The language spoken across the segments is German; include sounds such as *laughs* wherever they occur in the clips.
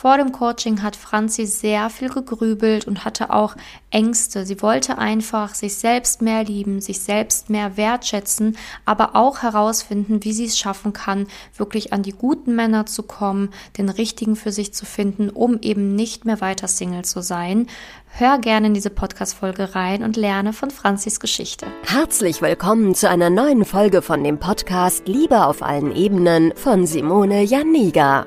Vor dem Coaching hat Franzi sehr viel gegrübelt und hatte auch Ängste. Sie wollte einfach sich selbst mehr lieben, sich selbst mehr wertschätzen, aber auch herausfinden, wie sie es schaffen kann, wirklich an die guten Männer zu kommen, den richtigen für sich zu finden, um eben nicht mehr weiter Single zu sein. Hör gerne in diese Podcast-Folge rein und lerne von Franzis Geschichte. Herzlich willkommen zu einer neuen Folge von dem Podcast Liebe auf allen Ebenen von Simone Janiga.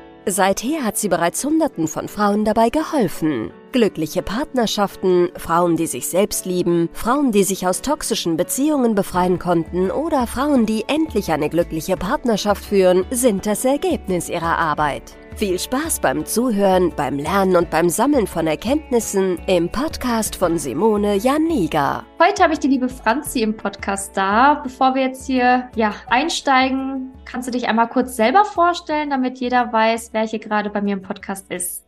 Seither hat sie bereits Hunderten von Frauen dabei geholfen. Glückliche Partnerschaften, Frauen, die sich selbst lieben, Frauen, die sich aus toxischen Beziehungen befreien konnten oder Frauen, die endlich eine glückliche Partnerschaft führen, sind das Ergebnis ihrer Arbeit. Viel Spaß beim Zuhören, beim Lernen und beim Sammeln von Erkenntnissen im Podcast von Simone Janiga. Heute habe ich die liebe Franzi im Podcast da. Bevor wir jetzt hier ja, einsteigen, kannst du dich einmal kurz selber vorstellen, damit jeder weiß, wer hier gerade bei mir im Podcast ist.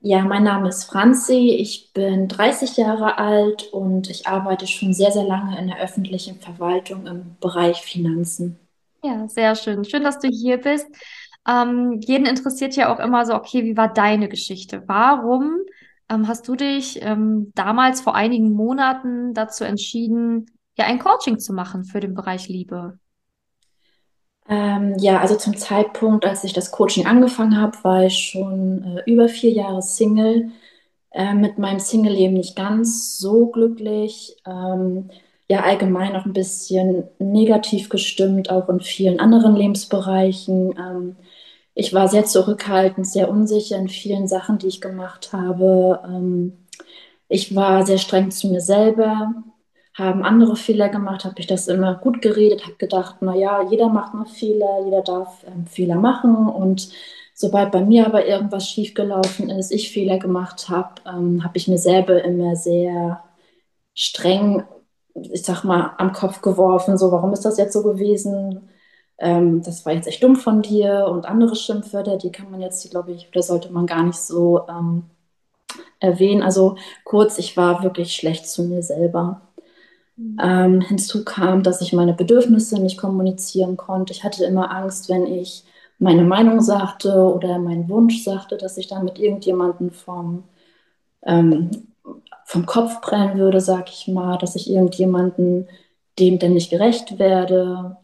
Ja, mein Name ist Franzi, ich bin 30 Jahre alt und ich arbeite schon sehr, sehr lange in der öffentlichen Verwaltung im Bereich Finanzen. Ja, sehr schön. Schön, dass du hier bist. Ähm, jeden interessiert ja auch immer so, okay, wie war deine Geschichte? Warum ähm, hast du dich ähm, damals vor einigen Monaten dazu entschieden, ja ein Coaching zu machen für den Bereich Liebe? Ähm, ja, also zum Zeitpunkt, als ich das Coaching angefangen habe, war ich schon äh, über vier Jahre Single. Äh, mit meinem Single-Leben nicht ganz so glücklich. Ähm, ja, allgemein auch ein bisschen negativ gestimmt, auch in vielen anderen Lebensbereichen. Ähm, ich war sehr zurückhaltend, sehr unsicher in vielen Sachen, die ich gemacht habe. Ähm, ich war sehr streng zu mir selber. Haben andere Fehler gemacht, habe ich das immer gut geredet, habe gedacht, naja, jeder macht mal Fehler, jeder darf ähm, Fehler machen. Und sobald bei mir aber irgendwas schiefgelaufen ist, ich Fehler gemacht habe, ähm, habe ich mir selber immer sehr streng, ich sag mal, am Kopf geworfen, so, warum ist das jetzt so gewesen? Ähm, das war jetzt echt dumm von dir und andere Schimpfwörter, die kann man jetzt, glaube ich, oder sollte man gar nicht so ähm, erwähnen. Also kurz, ich war wirklich schlecht zu mir selber. Mhm. Ähm, hinzu kam, dass ich meine Bedürfnisse nicht kommunizieren konnte. Ich hatte immer Angst, wenn ich meine Meinung sagte oder meinen Wunsch sagte, dass ich dann mit irgendjemandem vom, ähm, vom Kopf brennen würde, sag ich mal, dass ich irgendjemanden dem denn nicht gerecht werde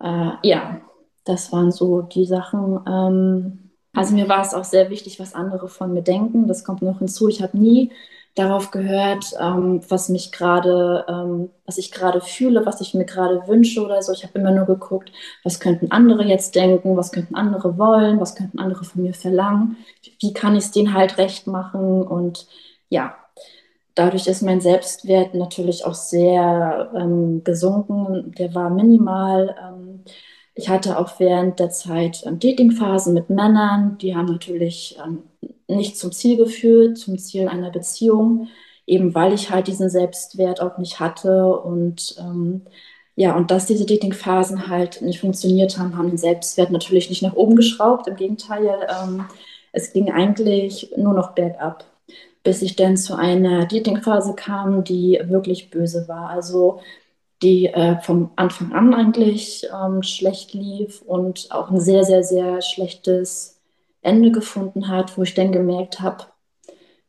äh, ja, das waren so die Sachen. Ähm, also mir war es auch sehr wichtig, was andere von mir denken. Das kommt noch hinzu. Ich habe nie darauf gehört, ähm, was mich gerade, ähm, was ich gerade fühle, was ich mir gerade wünsche oder so. Ich habe immer nur geguckt, was könnten andere jetzt denken, was könnten andere wollen, was könnten andere von mir verlangen, wie kann ich es denen halt recht machen und ja, dadurch ist mein Selbstwert natürlich auch sehr ähm, gesunken. Der war minimal. Ähm, ich hatte auch während der Zeit ähm, Datingphasen mit Männern, die haben natürlich ähm, nicht zum Ziel geführt, zum Ziel einer Beziehung, eben weil ich halt diesen Selbstwert auch nicht hatte und ähm, ja, und dass diese Datingphasen halt nicht funktioniert haben, haben den Selbstwert natürlich nicht nach oben geschraubt. Im Gegenteil, ähm, es ging eigentlich nur noch bergab bis ich dann zu einer Datingphase kam, die wirklich böse war. Also die äh, vom Anfang an eigentlich ähm, schlecht lief und auch ein sehr, sehr, sehr schlechtes Ende gefunden hat, wo ich dann gemerkt habe,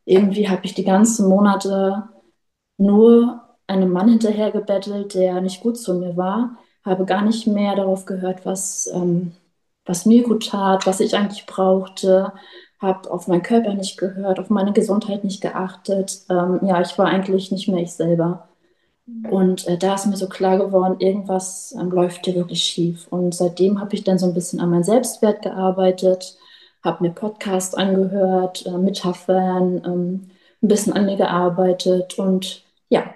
irgendwie habe ich die ganzen Monate nur einem Mann hinterhergebettelt, der nicht gut zu mir war, habe gar nicht mehr darauf gehört, was, ähm, was mir gut tat, was ich eigentlich brauchte, habe auf meinen Körper nicht gehört, auf meine Gesundheit nicht geachtet. Ähm, ja, ich war eigentlich nicht mehr ich selber. Mhm. Und äh, da ist mir so klar geworden, irgendwas ähm, läuft hier wirklich schief. Und seitdem habe ich dann so ein bisschen an meinem Selbstwert gearbeitet, habe mir Podcasts angehört, äh, Metaphern, ähm, ein bisschen an mir gearbeitet. Und ja,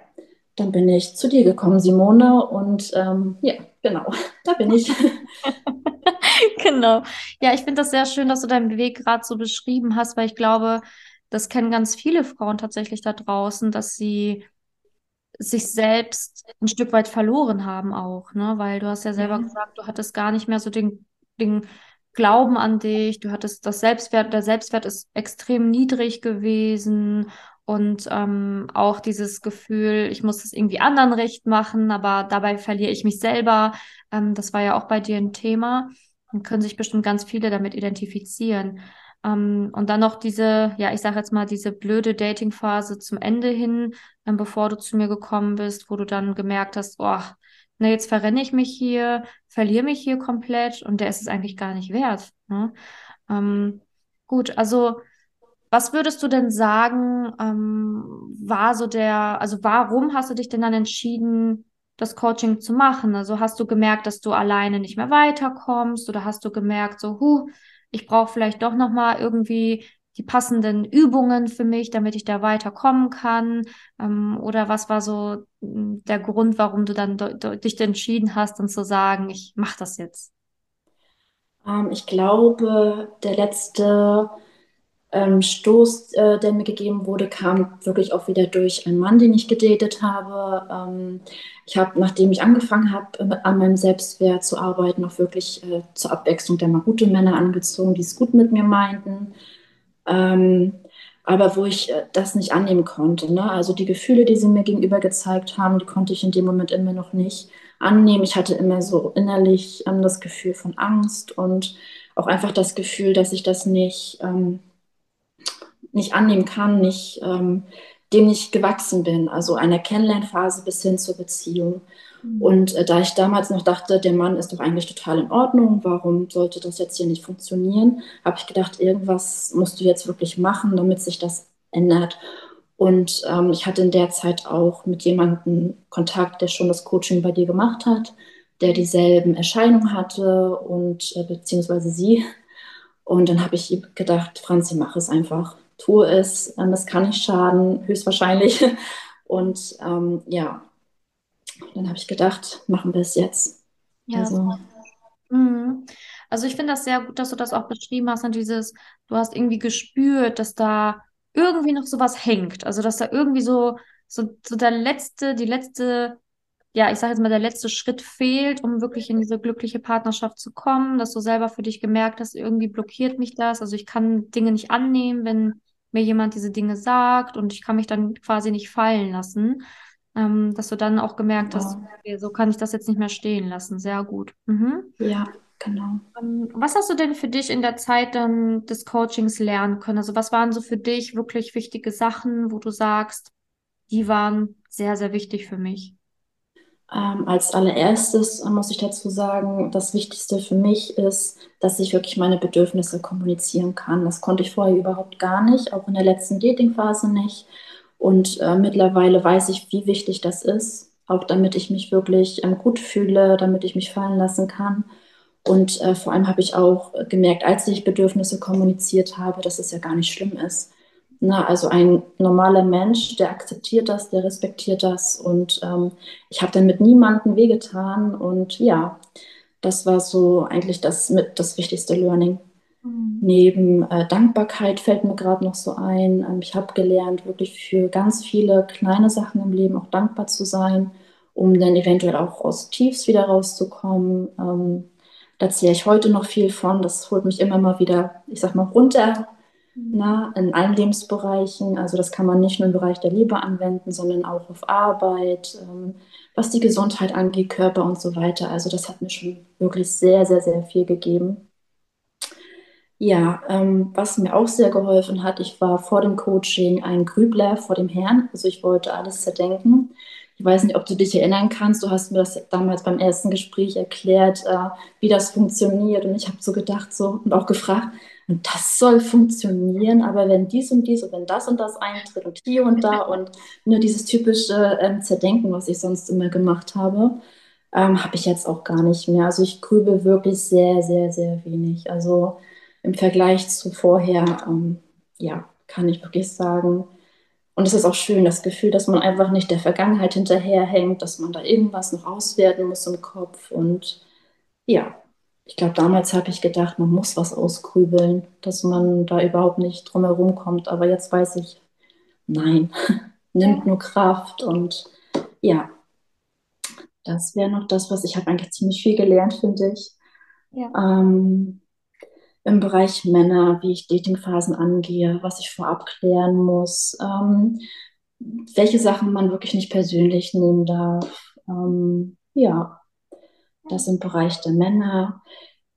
dann bin ich zu dir gekommen, Simone. Und ähm, ja, genau, *laughs* da bin ich. *laughs* genau. Ja, ich finde das sehr schön, dass du deinen Weg gerade so beschrieben hast, weil ich glaube, das kennen ganz viele Frauen tatsächlich da draußen, dass sie sich selbst ein Stück weit verloren haben auch, ne? Weil du hast ja selber Ja. gesagt, du hattest gar nicht mehr so den, den Glauben an dich, du hattest das Selbstwert, der Selbstwert ist extrem niedrig gewesen und ähm, auch dieses Gefühl, ich muss das irgendwie anderen recht machen, aber dabei verliere ich mich selber. Ähm, das war ja auch bei dir ein Thema und können sich bestimmt ganz viele damit identifizieren. Ähm, und dann noch diese, ja, ich sage jetzt mal, diese blöde Dating-Phase zum Ende hin, ähm, bevor du zu mir gekommen bist, wo du dann gemerkt hast, oh, na, jetzt verrenne ich mich hier, verliere mich hier komplett und der ist es eigentlich gar nicht wert. Ne? Ähm, gut, also was würdest du denn sagen, ähm, war so der, also warum hast du dich denn dann entschieden, das Coaching zu machen? Also hast du gemerkt, dass du alleine nicht mehr weiterkommst oder hast du gemerkt, so, huh, ich brauche vielleicht doch nochmal irgendwie die passenden Übungen für mich, damit ich da weiterkommen kann? Ähm, oder was war so mm, der Grund, warum du dann dich entschieden hast, dann zu sagen, ich mache das jetzt? Ähm, ich glaube, der letzte ähm, Stoß, äh, der mir gegeben wurde, kam wirklich auch wieder durch einen Mann, den ich gedatet habe. Ähm, ich habe, nachdem ich angefangen habe, äh, an meinem Selbstwert zu arbeiten, auch wirklich äh, zur Abwechslung der mal gute Männer angezogen, die es gut mit mir meinten. Ähm, aber wo ich äh, das nicht annehmen konnte. Ne? Also die Gefühle, die sie mir gegenüber gezeigt haben, die konnte ich in dem Moment immer noch nicht annehmen. Ich hatte immer so innerlich ähm, das Gefühl von Angst und auch einfach das Gefühl, dass ich das nicht, ähm, nicht annehmen kann, nicht, ähm, dem nicht gewachsen bin. Also einer Kennenlernphase bis hin zur Beziehung. Mhm. Und äh, da ich damals noch dachte, der Mann ist doch eigentlich total in Ordnung, warum sollte das jetzt hier nicht funktionieren, habe ich gedacht, irgendwas musst du jetzt wirklich machen, damit sich das ändert. Und ähm, ich hatte in der Zeit auch mit jemandem Kontakt, der schon das Coaching bei dir gemacht hat, der dieselben Erscheinungen hatte und äh, beziehungsweise sie. Und dann habe ich gedacht, Franzi, mach es einfach. Tu es, ähm, es kann nicht schaden, höchstwahrscheinlich. *laughs* Und ähm, ja, dann habe ich gedacht, machen wir es jetzt. Ja. Also, mhm. also ich finde das sehr gut, dass du das auch beschrieben hast, und ne, dieses, du hast irgendwie gespürt, dass da irgendwie noch sowas hängt. Also dass da irgendwie so, so, so der letzte, die letzte, ja, ich sage jetzt mal, der letzte Schritt fehlt, um wirklich in diese glückliche Partnerschaft zu kommen, dass du selber für dich gemerkt hast, irgendwie blockiert mich das. Also ich kann Dinge nicht annehmen, wenn mir jemand diese Dinge sagt und ich kann mich dann quasi nicht fallen lassen ähm, dass du dann auch gemerkt hast, Genau. okay, so kann ich das jetzt nicht mehr stehen lassen. Sehr gut. Mhm. Ja, genau. Ähm, was hast du denn für dich in der Zeit dann des Coachings lernen können? Also was waren so für dich wirklich wichtige Sachen, wo du sagst, die waren sehr, sehr wichtig für mich? Ähm, als allererstes muss ich dazu sagen, das Wichtigste für mich ist, dass ich wirklich meine Bedürfnisse kommunizieren kann. Das konnte ich vorher überhaupt gar nicht, auch in der letzten Datingphase nicht. Und äh, mittlerweile weiß ich, wie wichtig das ist, auch damit ich mich wirklich ähm, gut fühle, damit ich mich fallen lassen kann. Und äh, vor allem habe ich auch gemerkt, als ich Bedürfnisse kommuniziert habe, dass es ja gar nicht schlimm ist. Na, also ein normaler Mensch, der akzeptiert das, der respektiert das. Und ähm, ich habe damit niemandem wehgetan. Und ja, das war so eigentlich das mit das wichtigste Learning. Mhm. Neben äh, Dankbarkeit fällt mir gerade noch so ein. Ähm, ich habe gelernt, wirklich für ganz viele kleine Sachen im Leben auch dankbar zu sein, um dann eventuell auch aus Tiefs wieder rauszukommen. Ähm, da zähle ich heute noch viel von. Das holt mich immer mal wieder, ich sag mal, runter. Na, in allen Lebensbereichen. Also das kann man nicht nur im Bereich der Liebe anwenden, sondern auch auf Arbeit, ähm, was die Gesundheit angeht, Körper und so weiter. Also das hat mir schon wirklich sehr, sehr, sehr viel gegeben. Ja, ähm, was mir auch sehr geholfen hat, ich war vor dem Coaching ein Grübler vor dem Herrn. Also ich wollte alles zerdenken. Ich weiß nicht, ob du dich erinnern kannst. Du hast mir das damals beim ersten Gespräch erklärt, äh, wie das funktioniert. Und ich habe so gedacht so und auch gefragt, und das soll funktionieren, aber wenn dies und dies und wenn das und das eintritt und hier und da und nur dieses typische ähm, Zerdenken, was ich sonst immer gemacht habe, ähm, habe ich jetzt auch gar nicht mehr. Also ich grübel wirklich sehr, sehr, sehr wenig. Also im Vergleich zu vorher, ähm, ja, kann ich wirklich sagen. Und es ist auch schön, das Gefühl, dass man einfach nicht der Vergangenheit hinterherhängt, dass man da irgendwas noch auswerten muss im Kopf. Und ja, ich glaube, damals habe ich gedacht, man muss was ausgrübeln, dass man da überhaupt nicht drum herum kommt. Aber jetzt weiß ich, nein, *laughs* nimmt nur Kraft und ja, das wäre noch das, was ich habe eigentlich ziemlich viel gelernt, finde ich. Ja. Ähm, Im Bereich Männer, wie ich Datingphasen angehe, was ich vorab klären muss, ähm, welche Sachen man wirklich nicht persönlich nehmen darf. Ähm, ja, das im Bereich der Männer.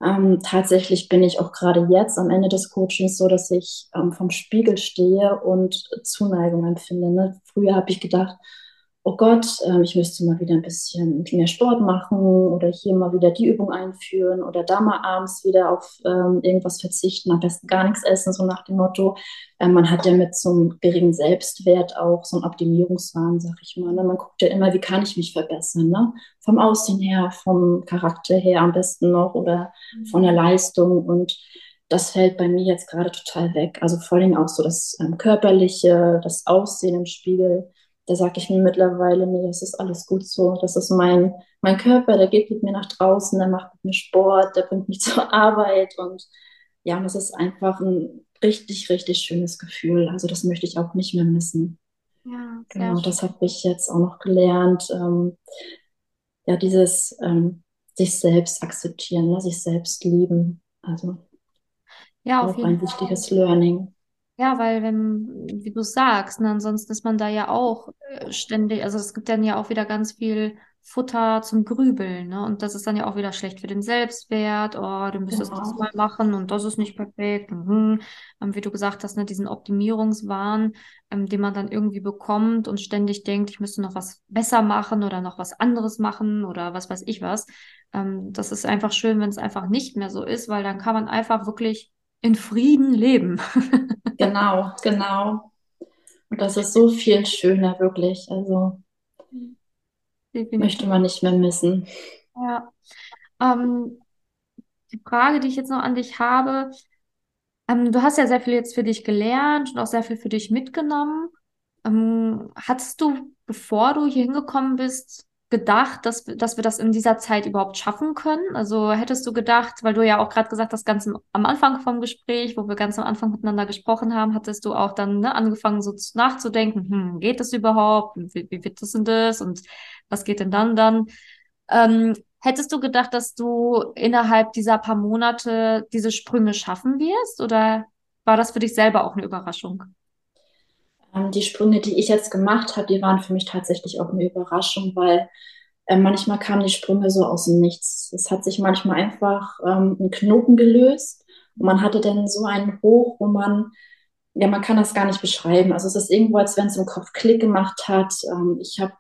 Ähm, tatsächlich bin ich auch gerade jetzt am Ende des Coachings so, dass ich ähm, vom Spiegel stehe und Zuneigung empfinde. Ne? Früher habe ich gedacht, oh Gott, ähm, ich müsste mal wieder ein bisschen mehr Sport machen oder hier mal wieder die Übung einführen oder da mal abends wieder auf ähm, irgendwas verzichten, am besten gar nichts essen, so nach dem Motto. Ähm, man hat ja mit so einem geringen Selbstwert auch so einen Optimierungswahn, sag ich mal. Ne? Man guckt ja immer, wie kann ich mich verbessern, ne? Vom Aussehen her, vom Charakter her am besten noch oder von der Leistung und das fällt bei mir jetzt gerade total weg. Also vor allem auch so das ähm, Körperliche, das Aussehen im Spiegel da sage ich mir mittlerweile, nee, das ist alles gut so. Das ist mein, mein Körper, der geht mit mir nach draußen, der macht mit mir Sport, der bringt mich *laughs* zur Arbeit und ja, das ist einfach ein richtig, richtig schönes Gefühl. Also das möchte ich auch nicht mehr missen. Ja, genau, schön. das habe ich jetzt auch noch gelernt. Ähm, ja, dieses ähm, sich selbst akzeptieren, ne? sich selbst lieben. Also ja, auf auch ein Fall. wichtiges Learning. Ja, weil wenn, wie du sagst, ne, ansonsten ist man da ja auch äh, ständig, also es gibt dann ja auch wieder ganz viel Futter zum Grübeln, ne? Und das ist dann ja auch wieder schlecht für den Selbstwert. Oh, du müsstest genau. das mal machen und das ist nicht perfekt. Mhm. Ähm, wie du gesagt hast, ne, diesen Optimierungswahn, ähm, den man dann irgendwie bekommt und ständig denkt, ich müsste noch was besser machen oder noch was anderes machen oder was weiß ich was. Ähm, das ist einfach schön, wenn es einfach nicht mehr so ist, weil dann kann man einfach wirklich in Frieden leben. *laughs* genau, genau. Und das ist so viel schöner, wirklich. Also Definitiv. möchte man nicht mehr missen. Ja. Ähm, die Frage, die ich jetzt noch an dich habe, ähm, du hast ja sehr viel jetzt für dich gelernt und auch sehr viel für dich mitgenommen. Ähm, hattest du, bevor du hier hingekommen bist, gedacht, dass, dass wir das in dieser Zeit überhaupt schaffen können? Also hättest du gedacht, weil du ja auch gerade gesagt hast, ganz am Anfang vom Gespräch, wo wir ganz am Anfang miteinander gesprochen haben, hattest du auch dann ne, angefangen so nachzudenken, hm, geht das überhaupt? Wie, wie wird das denn das? Und was geht denn dann dann? Ähm, hättest du gedacht, dass du innerhalb dieser paar Monate diese Sprünge schaffen wirst? Oder war das für dich selber auch eine Überraschung? Ähm, die Sprünge, die ich jetzt gemacht habe, die waren für mich tatsächlich auch eine Überraschung, weil äh, manchmal kamen die Sprünge so aus dem Nichts. Es hat sich manchmal einfach ähm, ein Knoten gelöst und man hatte dann so einen Hoch, wo man, ja, man kann das gar nicht beschreiben. Also es ist irgendwo, als wenn es im Kopf Klick gemacht hat. Ähm, ich habe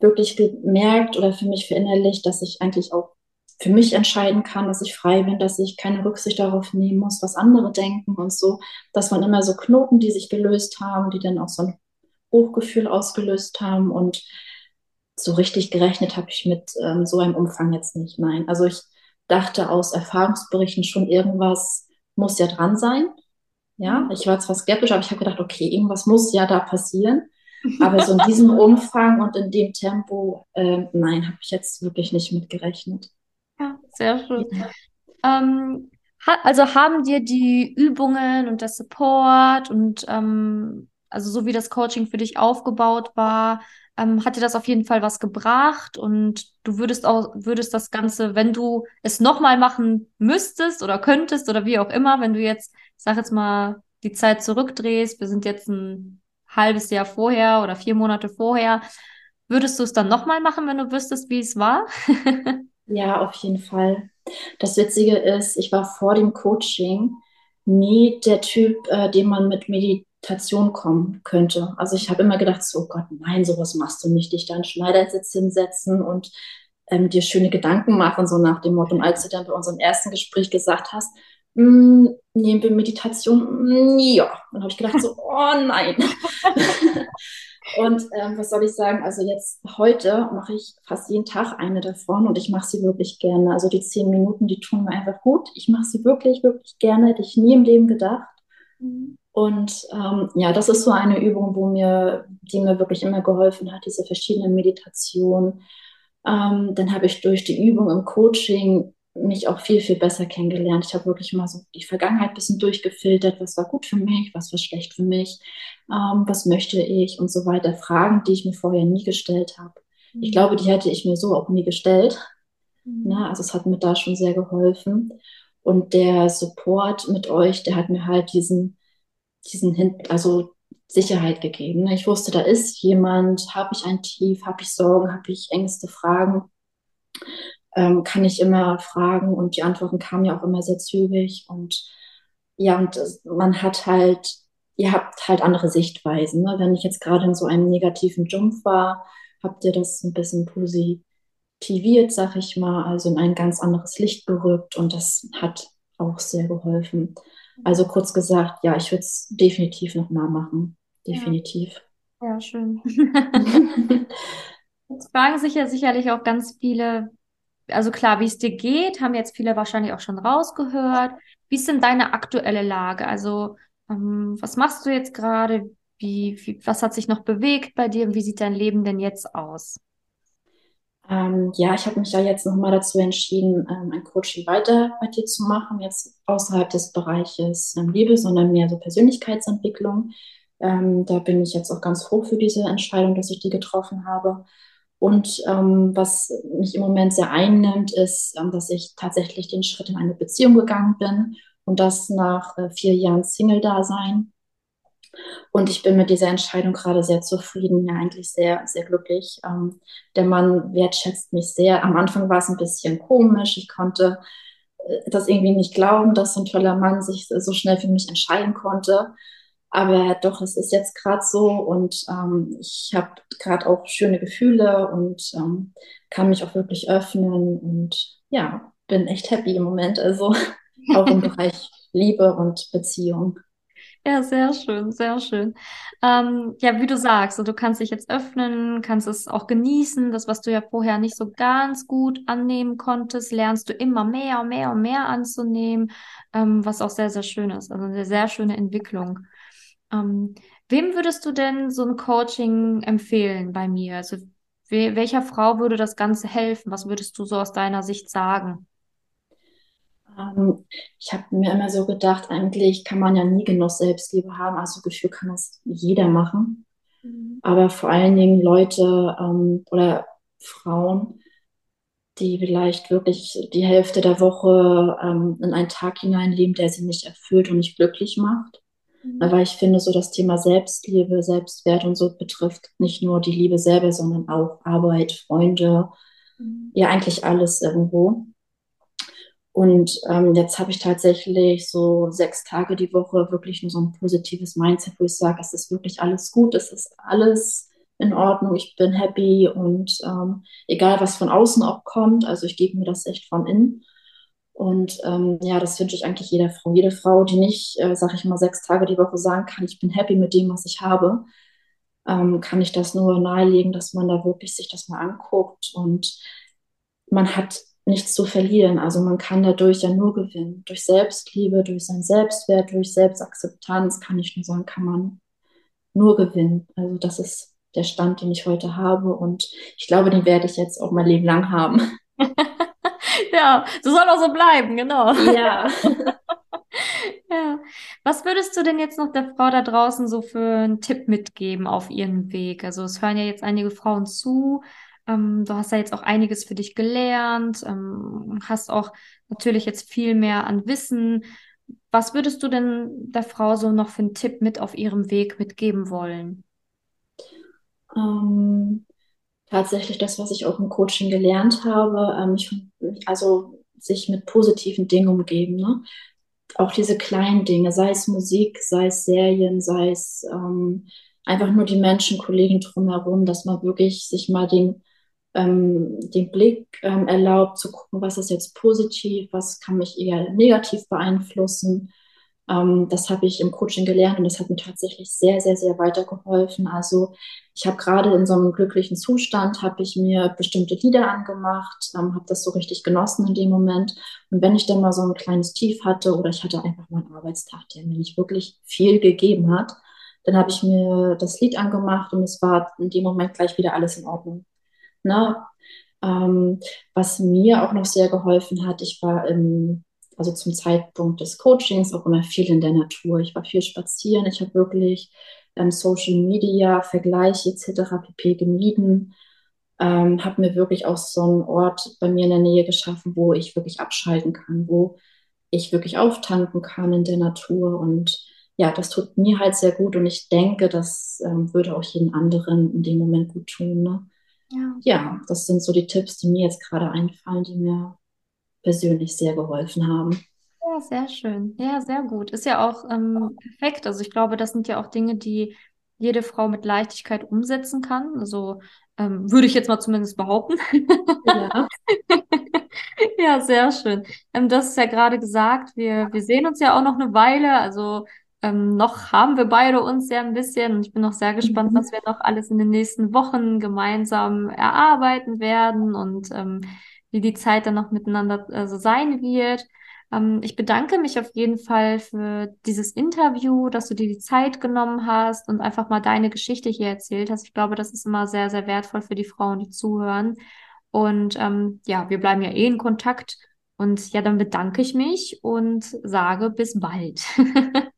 wirklich gemerkt oder für mich verinnerlicht, dass ich eigentlich auch für mich entscheiden kann, dass ich frei bin, dass ich keine Rücksicht darauf nehmen muss, was andere denken und so. Das waren immer so Knoten, die sich gelöst haben, die dann auch so ein Hochgefühl ausgelöst haben. Und so richtig gerechnet habe ich mit ähm, so einem Umfang jetzt nicht. Nein, also ich dachte aus Erfahrungsberichten schon, irgendwas muss ja dran sein. Ja, mhm. ich war zwar skeptisch, aber ich habe gedacht, okay, irgendwas muss ja da passieren. *laughs* Aber so in diesem Umfang und in dem Tempo, äh, nein, habe ich jetzt wirklich nicht mit gerechnet. Ja, sehr schön. Ähm, ha also haben dir die Übungen und der Support und ähm, also so wie das Coaching für dich aufgebaut war, ähm, hat dir das auf jeden Fall was gebracht und du würdest auch, würdest das Ganze, wenn du es nochmal machen müsstest oder könntest oder wie auch immer, wenn du jetzt, ich sag jetzt mal, die Zeit zurückdrehst, wir sind jetzt ein halbes Jahr vorher oder vier Monate vorher, würdest du es dann nochmal machen, wenn du wüsstest, wie es war? *laughs* Ja, auf jeden Fall. Das Witzige ist, ich war vor dem Coaching nie der Typ, äh, dem man mit Meditation kommen könnte. Also ich habe immer gedacht, so oh Gott, nein, sowas machst du nicht, dich da in Schneidersitz hinsetzen und ähm, dir schöne Gedanken machen, so nach dem Motto. Und als du dann bei unserem ersten Gespräch gesagt hast, hm, nehmen wir Meditation, hm, ja. dann habe ich gedacht, so, oh nein. *laughs* *laughs* Und ähm, was soll ich sagen? Also jetzt heute mache ich fast jeden Tag eine davon und ich mache sie wirklich gerne. Also die zehn Minuten, die tun mir einfach gut. Ich mache sie wirklich, wirklich gerne. Hätte ich nie im Leben gedacht. Mhm. Und ähm, ja, das ist so eine Übung, wo mir, die mir wirklich immer geholfen hat, diese verschiedenen Meditationen. Ähm, dann habe ich durch die Übung im Coaching mich auch viel, viel besser kennengelernt. Ich habe wirklich mal so die Vergangenheit ein bisschen durchgefiltert, was war gut für mich, was war schlecht für mich, ähm, was möchte ich und so weiter. Fragen, die ich mir vorher nie gestellt habe. Mhm. Ich glaube, die hätte ich mir so auch nie gestellt. Mhm. Ne? Also es hat mir da schon sehr geholfen. Und der Support mit euch, der hat mir halt diesen, diesen Hin also Sicherheit gegeben. Ne? Ich wusste, da ist jemand, habe ich ein Tief, habe ich Sorgen, habe ich Ängste, Fragen ähm, kann ich immer fragen und die Antworten kamen ja auch immer sehr zügig und ja, und man hat halt, ihr habt halt andere Sichtweisen. Ne? Wenn ich jetzt gerade in so einem negativen Jump war, habt ihr das ein bisschen positiviert, sag ich mal, also in ein ganz anderes Licht gerückt und das hat auch sehr geholfen. Also kurz gesagt, ja, ich würde es definitiv nochmal machen. Definitiv. Ja, ja schön. *laughs* Jetzt fragen sich ja sicherlich auch ganz viele, also klar, wie es dir geht, haben jetzt viele wahrscheinlich auch schon rausgehört. Wie ist denn deine aktuelle Lage? Also, ähm, was machst du jetzt gerade? Wie, wie, was hat sich noch bewegt bei dir? Wie sieht dein Leben denn jetzt aus? Ähm, ja, ich habe mich ja jetzt nochmal dazu entschieden, ähm, ein Coaching weiter bei dir zu machen, jetzt außerhalb des Bereiches ähm, Liebe, sondern mehr so Persönlichkeitsentwicklung. Ähm, da bin ich jetzt auch ganz froh für diese Entscheidung, dass ich die getroffen habe. Und ähm, was mich im Moment sehr einnimmt, ist, ähm, dass ich tatsächlich den Schritt in eine Beziehung gegangen bin und das nach äh, vier Jahren Single-Dasein. Und ich bin mit dieser Entscheidung gerade sehr zufrieden, ja eigentlich sehr, sehr glücklich. Ähm, der Mann wertschätzt mich sehr. Am Anfang war es ein bisschen komisch. Ich konnte äh, das irgendwie nicht glauben, dass ein toller Mann sich so schnell für mich entscheiden konnte. Aber doch, es ist jetzt gerade so und ähm, ich habe gerade auch schöne Gefühle und ähm, kann mich auch wirklich öffnen und ja, bin echt happy im Moment. Also *laughs* auch im Bereich Liebe und Beziehung. Ja, sehr schön, sehr schön. Ähm, ja, wie du sagst, du kannst dich jetzt öffnen, kannst es auch genießen. Das, was du ja vorher nicht so ganz gut annehmen konntest, lernst du immer mehr und mehr und mehr anzunehmen, ähm, was auch sehr, sehr schön ist. Also eine sehr schöne Entwicklung. Ähm, wem würdest du denn so ein Coaching empfehlen bei mir? Also we welcher Frau würde das Ganze helfen? Was würdest du so aus deiner Sicht sagen? Ähm, ich habe mir immer so gedacht, eigentlich kann man ja nie Genuss Selbstliebe haben. Also Gefühl kann das jeder machen. Mhm. Aber vor allen Dingen Leute ähm, oder Frauen, die vielleicht wirklich die Hälfte der Woche ähm, in einen Tag hineinleben, der sie nicht erfüllt und nicht glücklich macht. Mhm. Aber ich finde, so das Thema Selbstliebe, Selbstwert und so betrifft nicht nur die Liebe selber, sondern auch Arbeit, Freunde, mhm. ja eigentlich alles irgendwo. Und ähm, jetzt habe ich tatsächlich so sechs Tage die Woche wirklich nur so ein positives Mindset, wo ich sage, es ist wirklich alles gut, es ist alles in Ordnung, ich bin happy und ähm, egal was von außen auch kommt, also ich gebe mir das echt von innen. Und ähm, ja, das wünsche ich eigentlich jeder Frau. Jede Frau, die nicht, äh, sag ich mal, sechs Tage die Woche sagen kann, ich bin happy mit dem, was ich habe, ähm, kann ich das nur nahelegen, dass man da wirklich sich das mal anguckt. Und man hat nichts zu verlieren. Also man kann dadurch ja nur gewinnen. Durch Selbstliebe, durch sein Selbstwert, durch Selbstakzeptanz, kann ich nur sagen, kann man nur gewinnen. Also das ist der Stand, den ich heute habe. Und ich glaube, den werde ich jetzt auch mein Leben lang haben. *laughs* *laughs* ja, so soll auch so bleiben, genau. Ja. *laughs* ja. Was würdest du denn jetzt noch der Frau da draußen so für einen Tipp mitgeben auf ihren Weg? Also es hören ja jetzt einige Frauen zu. Ähm, du hast ja jetzt auch einiges für dich gelernt, ähm, hast auch natürlich jetzt viel mehr an Wissen. Was würdest du denn der Frau so noch für einen Tipp mit auf ihrem Weg mitgeben wollen? Ähm, tatsächlich das, was ich auch im Coaching gelernt habe. Ähm, ich, also sich mit positiven Dingen umgeben. Ne? Auch diese kleinen Dinge, sei es Musik, sei es Serien, sei es ähm, einfach nur die Menschen, Kollegen drumherum, dass man wirklich sich mal den, ähm, den Blick ähm, erlaubt, zu gucken, was ist jetzt positiv, was kann mich eher negativ beeinflussen ähm, das habe ich im Coaching gelernt und das hat mir tatsächlich sehr, sehr, sehr weitergeholfen. Also ich habe gerade in so einem glücklichen Zustand, habe ich mir bestimmte Lieder angemacht, ähm, habe das so richtig genossen in dem Moment. Und wenn ich dann mal so ein kleines Tief hatte oder ich hatte einfach mal einen Arbeitstag, der mir nicht wirklich viel gegeben hat, dann habe ich mir das Lied angemacht und es war in dem Moment gleich wieder alles in Ordnung. Ne? Ähm, was mir auch noch sehr geholfen hat, ich war im, also zum Zeitpunkt des Coachings auch immer viel in der Natur. Ich war viel spazieren. Ich habe wirklich ähm, Social Media, Vergleiche etc. pp. gemieden. Ähm, habe mir wirklich auch so einen Ort bei mir in der Nähe geschaffen, wo ich wirklich abschalten kann, wo ich wirklich auftanken kann in der Natur. Und ja, das tut mir halt sehr gut und ich denke, das ähm, würde auch jeden anderen in dem Moment gut tun. Ne? Ja. ja, das sind so die Tipps, die mir jetzt gerade einfallen, die mir persönlich sehr geholfen haben. Ja, sehr schön. Ja, sehr gut. Ist ja auch ähm, perfekt. Also ich glaube, das sind ja auch Dinge, die jede Frau mit Leichtigkeit umsetzen kann. Also ähm, würde ich jetzt mal zumindest behaupten. Ja. *laughs* ja, sehr schön. Ähm, das ist ja gerade gesagt, wir, wir sehen uns ja auch noch eine Weile. Also ähm, noch haben wir beide uns ja ein bisschen und ich bin noch sehr gespannt, mhm. was wir noch alles in den nächsten Wochen gemeinsam erarbeiten werden und ähm, wie die Zeit dann noch miteinander also sein wird. Ähm, ich bedanke mich auf jeden Fall für dieses Interview, dass du dir die Zeit genommen hast und einfach mal deine Geschichte hier erzählt hast. Ich glaube, das ist immer sehr, sehr wertvoll für die Frauen, die zuhören. Und ähm, ja, wir bleiben ja eh in Kontakt. Und ja, dann bedanke ich mich und sage bis bald. *laughs*